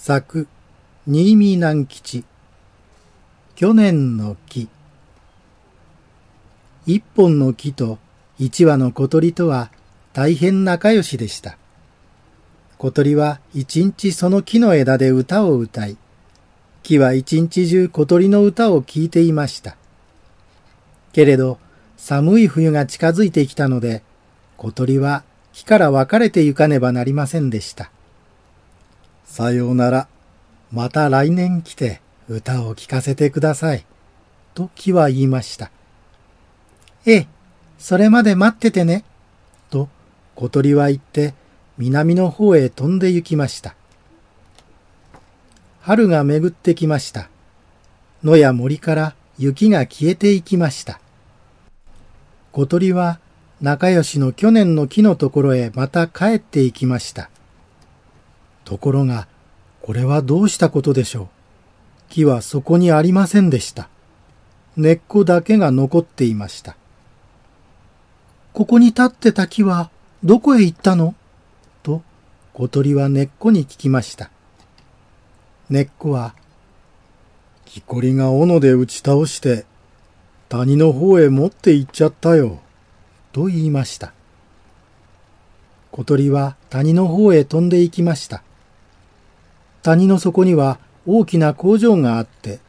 作、新見南吉。去年の木。一本の木と一羽の小鳥とは大変仲良しでした。小鳥は一日その木の枝で歌を歌い、木は一日中小鳥の歌を聴いていました。けれど寒い冬が近づいてきたので、小鳥は木から別れて行かねばなりませんでした。さようなら。また来年来て歌を聴かせてください。と木は言いました。ええ、それまで待っててね。と小鳥は言って南の方へ飛んで行きました。春が巡ってきました。野や森から雪が消えていきました。小鳥は仲良しの去年の木のところへまた帰っていきました。ところが、これはどうしたことでしょう。木はそこにありませんでした。根っこだけが残っていました。ここに立ってた木はどこへ行ったの？と小鳥は根っこに聞きました。根っこは、木こりが斧で打ち倒して谷の方へ持って行っちゃったよ。と言いました。小鳥は谷の方へ飛んで行きました。谷の底には大きな工場があって、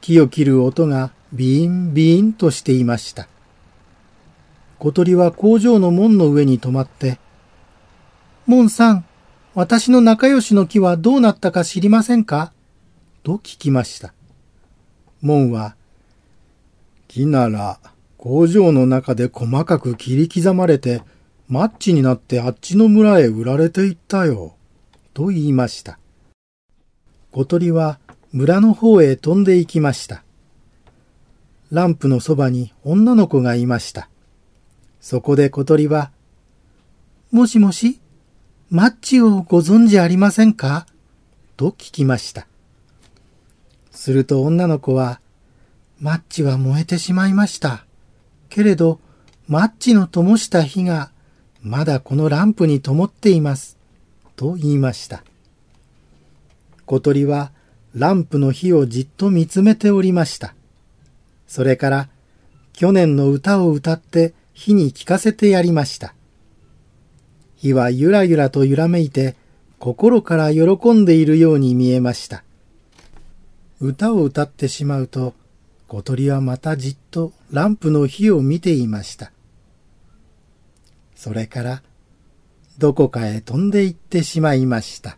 木を切る音がビーンビーンとしていました。小鳥は工場の門の上に止まって、門さん、私の仲良しの木はどうなったか知りませんか？と聞きました。門は、木なら工場の中で細かく切り刻まれて、マッチになってあっちの村へ売られていったよ。と言いました。小鳥は村の方へ飛んで行きました。ランプのそばに女の子がいました。そこで小鳥は、もしもし、マッチをご存知ありませんか？と聞きました。すると女の子は、マッチは燃えてしまいました。けれど、マッチの灯した火が、まだこのランプに灯っています。と言いました。小鳥はランプの火をじっと見つめておりました。それから去年の歌を歌って火に聞かせてやりました。火はゆらゆらと揺らめいて心から喜んでいるように見えました。歌を歌ってしまうと小鳥はまたじっとランプの火を見ていました。それからどこかへ飛んで行ってしまいました。